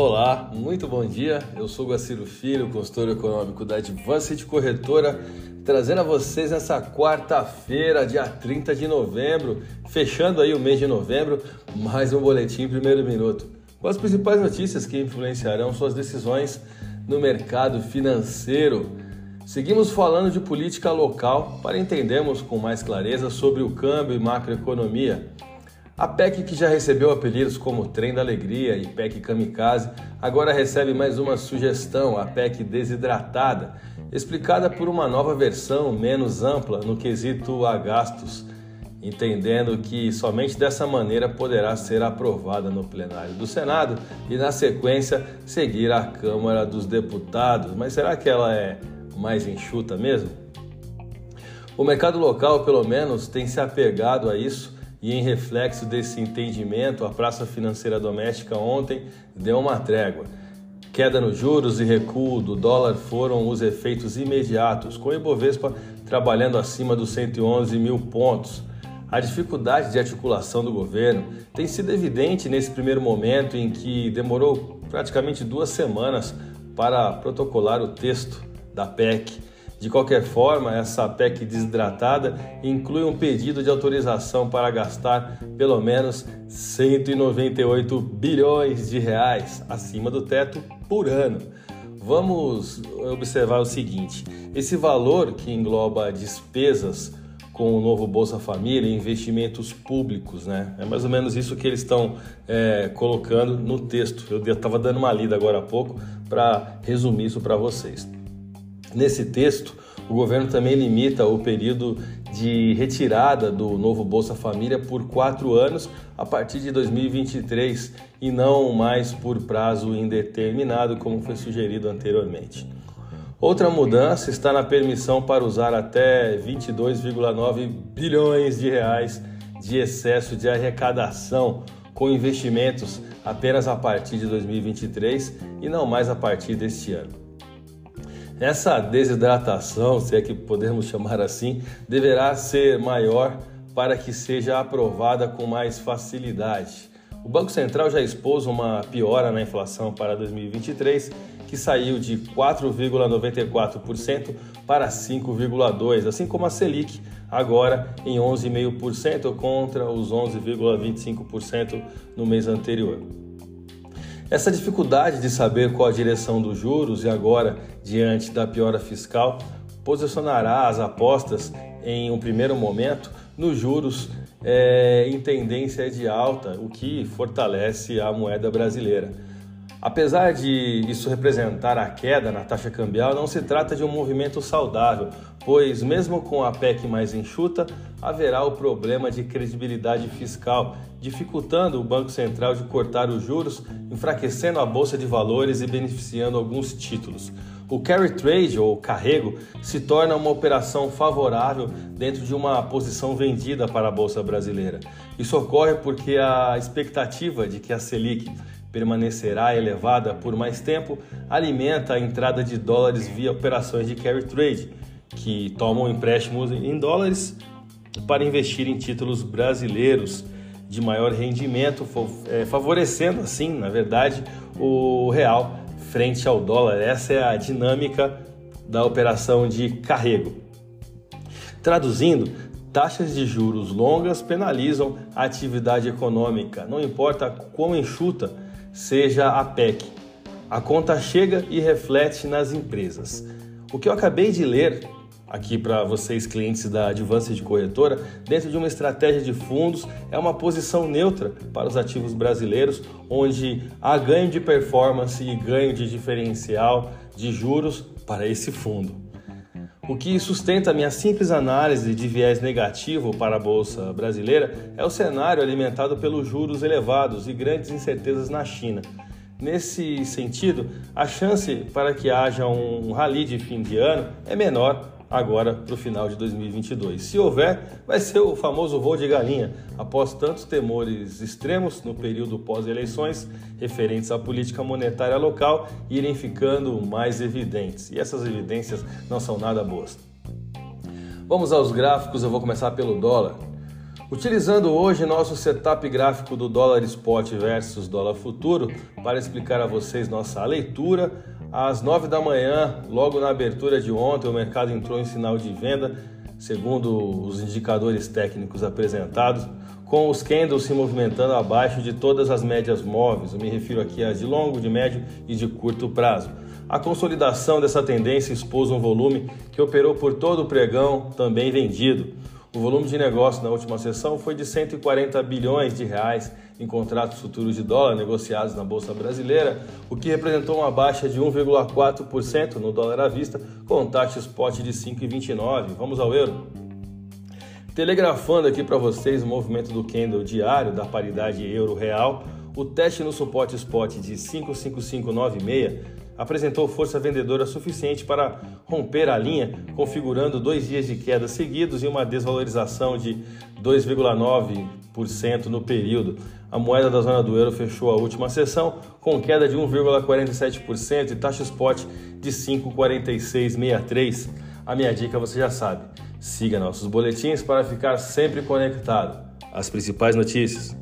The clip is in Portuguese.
Olá, muito bom dia. Eu sou Guaciro Filho, consultor econômico da Advanced Corretora, trazendo a vocês nessa quarta-feira, dia 30 de novembro, fechando aí o mês de novembro, mais um boletim primeiro minuto. Com as principais notícias que influenciarão suas decisões no mercado financeiro. Seguimos falando de política local para entendermos com mais clareza sobre o câmbio e macroeconomia. A PEC, que já recebeu apelidos como Trem da Alegria e PEC Kamikaze, agora recebe mais uma sugestão, a PEC Desidratada, explicada por uma nova versão menos ampla no quesito a gastos, entendendo que somente dessa maneira poderá ser aprovada no plenário do Senado e, na sequência, seguir à Câmara dos Deputados. Mas será que ela é mais enxuta mesmo? O mercado local, pelo menos, tem se apegado a isso e em reflexo desse entendimento, a praça financeira doméstica ontem deu uma trégua. Queda nos juros e recuo do dólar foram os efeitos imediatos, com o Ibovespa trabalhando acima dos 111 mil pontos. A dificuldade de articulação do governo tem sido evidente nesse primeiro momento em que demorou praticamente duas semanas para protocolar o texto da PEC de qualquer forma, essa PEC desidratada inclui um pedido de autorização para gastar pelo menos 198 bilhões de reais acima do teto por ano. Vamos observar o seguinte: esse valor que engloba despesas com o novo Bolsa Família e investimentos públicos, né? É mais ou menos isso que eles estão é, colocando no texto. Eu estava dando uma lida agora há pouco para resumir isso para vocês. Nesse texto, o governo também limita o período de retirada do novo Bolsa Família por quatro anos a partir de 2023 e não mais por prazo indeterminado, como foi sugerido anteriormente. Outra mudança está na permissão para usar até 22,9 bilhões de reais de excesso de arrecadação com investimentos apenas a partir de 2023 e não mais a partir deste ano. Essa desidratação, se é que podemos chamar assim, deverá ser maior para que seja aprovada com mais facilidade. O Banco Central já expôs uma piora na inflação para 2023, que saiu de 4,94% para 5,2%, assim como a Selic, agora em 11,5% contra os 11,25% no mês anterior. Essa dificuldade de saber qual a direção dos juros e agora diante da piora fiscal posicionará as apostas em um primeiro momento nos juros é, em tendência de alta, o que fortalece a moeda brasileira. Apesar de isso representar a queda na taxa cambial, não se trata de um movimento saudável, pois, mesmo com a PEC mais enxuta, haverá o problema de credibilidade fiscal, dificultando o Banco Central de cortar os juros, enfraquecendo a bolsa de valores e beneficiando alguns títulos. O carry trade ou carrego se torna uma operação favorável dentro de uma posição vendida para a bolsa brasileira. Isso ocorre porque a expectativa de que a Selic permanecerá elevada por mais tempo alimenta a entrada de dólares via operações de carry trade, que tomam empréstimos em dólares para investir em títulos brasileiros de maior rendimento, é, favorecendo assim, na verdade, o real frente ao dólar. Essa é a dinâmica da operação de carrego. Traduzindo, taxas de juros longas penalizam a atividade econômica, não importa quão enxuta seja a PEC. A conta chega e reflete nas empresas. O que eu acabei de ler aqui para vocês, clientes da Advance de Corretora, dentro de uma estratégia de fundos, é uma posição neutra para os ativos brasileiros, onde há ganho de performance e ganho de diferencial de juros para esse fundo. O que sustenta a minha simples análise de viés negativo para a bolsa brasileira é o cenário alimentado pelos juros elevados e grandes incertezas na China. Nesse sentido, a chance para que haja um rally de fim de ano é menor agora para o final de 2022. Se houver, vai ser o famoso voo de galinha, após tantos temores extremos no período pós-eleições referentes à política monetária local irem ficando mais evidentes. E essas evidências não são nada boas. Vamos aos gráficos, eu vou começar pelo dólar. Utilizando hoje nosso setup gráfico do dólar spot versus dólar futuro para explicar a vocês nossa leitura, às 9 da manhã, logo na abertura de ontem, o mercado entrou em sinal de venda, segundo os indicadores técnicos apresentados, com os candles se movimentando abaixo de todas as médias móveis. Eu me refiro aqui às de longo, de médio e de curto prazo. A consolidação dessa tendência expôs um volume que operou por todo o pregão, também vendido. O volume de negócio na última sessão foi de 140 bilhões de reais em contratos futuros de dólar negociados na bolsa brasileira, o que representou uma baixa de 1,4% no dólar à vista, com taxa spot de 5,29. Vamos ao euro. Telegrafando aqui para vocês o movimento do candle diário da paridade euro-real, o teste no suporte spot de 55596 apresentou força vendedora suficiente para romper a linha, configurando dois dias de queda seguidos e uma desvalorização de 2,9% no período. A moeda da zona do euro fechou a última sessão com queda de 1,47% e taxa spot de 5,4663. A minha dica você já sabe. Siga nossos boletins para ficar sempre conectado. As principais notícias.